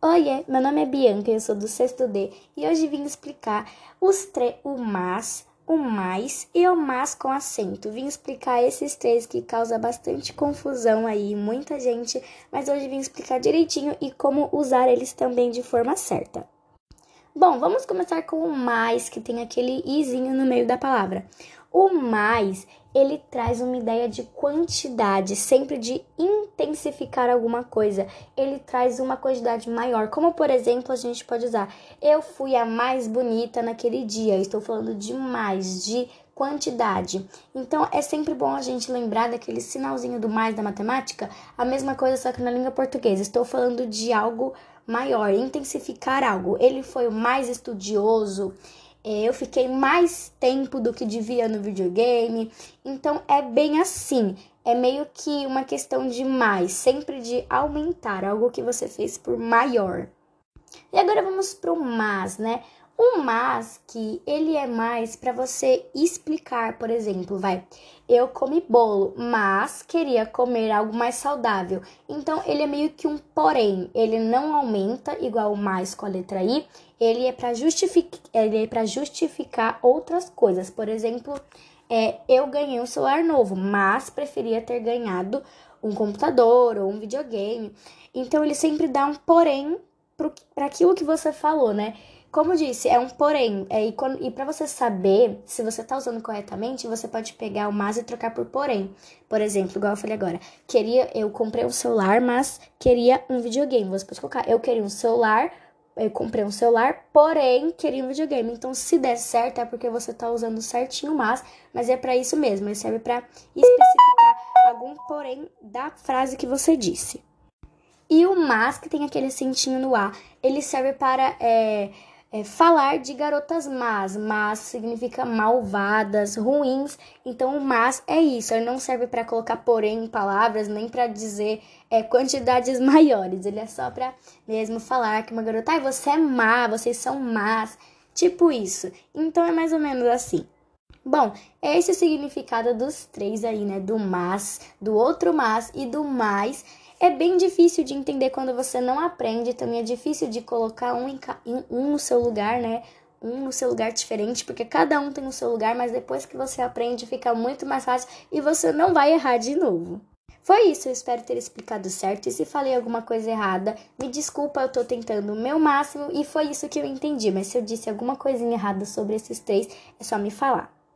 Oiê, meu nome é Bianca, eu sou do sexto D e hoje vim explicar os três, o mas, o mais e o mas com acento. Vim explicar esses três que causa bastante confusão aí, muita gente, mas hoje vim explicar direitinho e como usar eles também de forma certa. Bom, vamos começar com o mais, que tem aquele izinho no meio da palavra. O mais, ele traz uma ideia de quantidade, sempre de intensificar alguma coisa. Ele traz uma quantidade maior, como por exemplo, a gente pode usar: eu fui a mais bonita naquele dia. Eu estou falando de mais, de quantidade. Então é sempre bom a gente lembrar daquele sinalzinho do mais da matemática, a mesma coisa só que na língua portuguesa. Estou falando de algo maior, intensificar algo. Ele foi o mais estudioso, eu fiquei mais tempo do que devia no videogame. Então é bem assim. É meio que uma questão de mais, sempre de aumentar algo que você fez por maior. E agora vamos para o mas, né? O mas que ele é mais para você explicar, por exemplo, vai, eu comi bolo, mas queria comer algo mais saudável. Então ele é meio que um porém, ele não aumenta igual o mais com a letra i, ele é para justificar, ele é para justificar outras coisas. Por exemplo, é, eu ganhei um celular novo, mas preferia ter ganhado um computador ou um videogame. Então ele sempre dá um porém para aquilo que você falou, né? Como disse, é um porém. É, e e para você saber se você está usando corretamente, você pode pegar o mas e trocar por porém. Por exemplo, igual eu falei agora, queria, eu comprei um celular, mas queria um videogame. Você pode colocar, eu queria um celular, eu comprei um celular, porém queria um videogame. Então, se der certo, é porque você está usando certinho o mas, mas é para isso mesmo. Ele serve para especificar algum porém da frase que você disse. E o mas, que tem aquele acentinho no A, ele serve para é, é, falar de garotas más. Mas significa malvadas, ruins. Então, mas é isso. Ele não serve para colocar porém em palavras, nem para dizer é, quantidades maiores. Ele é só para mesmo falar que uma garota, ai, você é má, vocês são más. Tipo isso. Então, é mais ou menos assim. Bom, esse é o significado dos três aí, né? Do mas, do outro mas e do mais é bem difícil de entender quando você não aprende, também é difícil de colocar um, em, um no seu lugar, né? Um no seu lugar diferente, porque cada um tem o seu lugar, mas depois que você aprende fica muito mais fácil e você não vai errar de novo. Foi isso, eu espero ter explicado certo. E se falei alguma coisa errada, me desculpa, eu tô tentando o meu máximo e foi isso que eu entendi. Mas se eu disse alguma coisinha errada sobre esses três, é só me falar.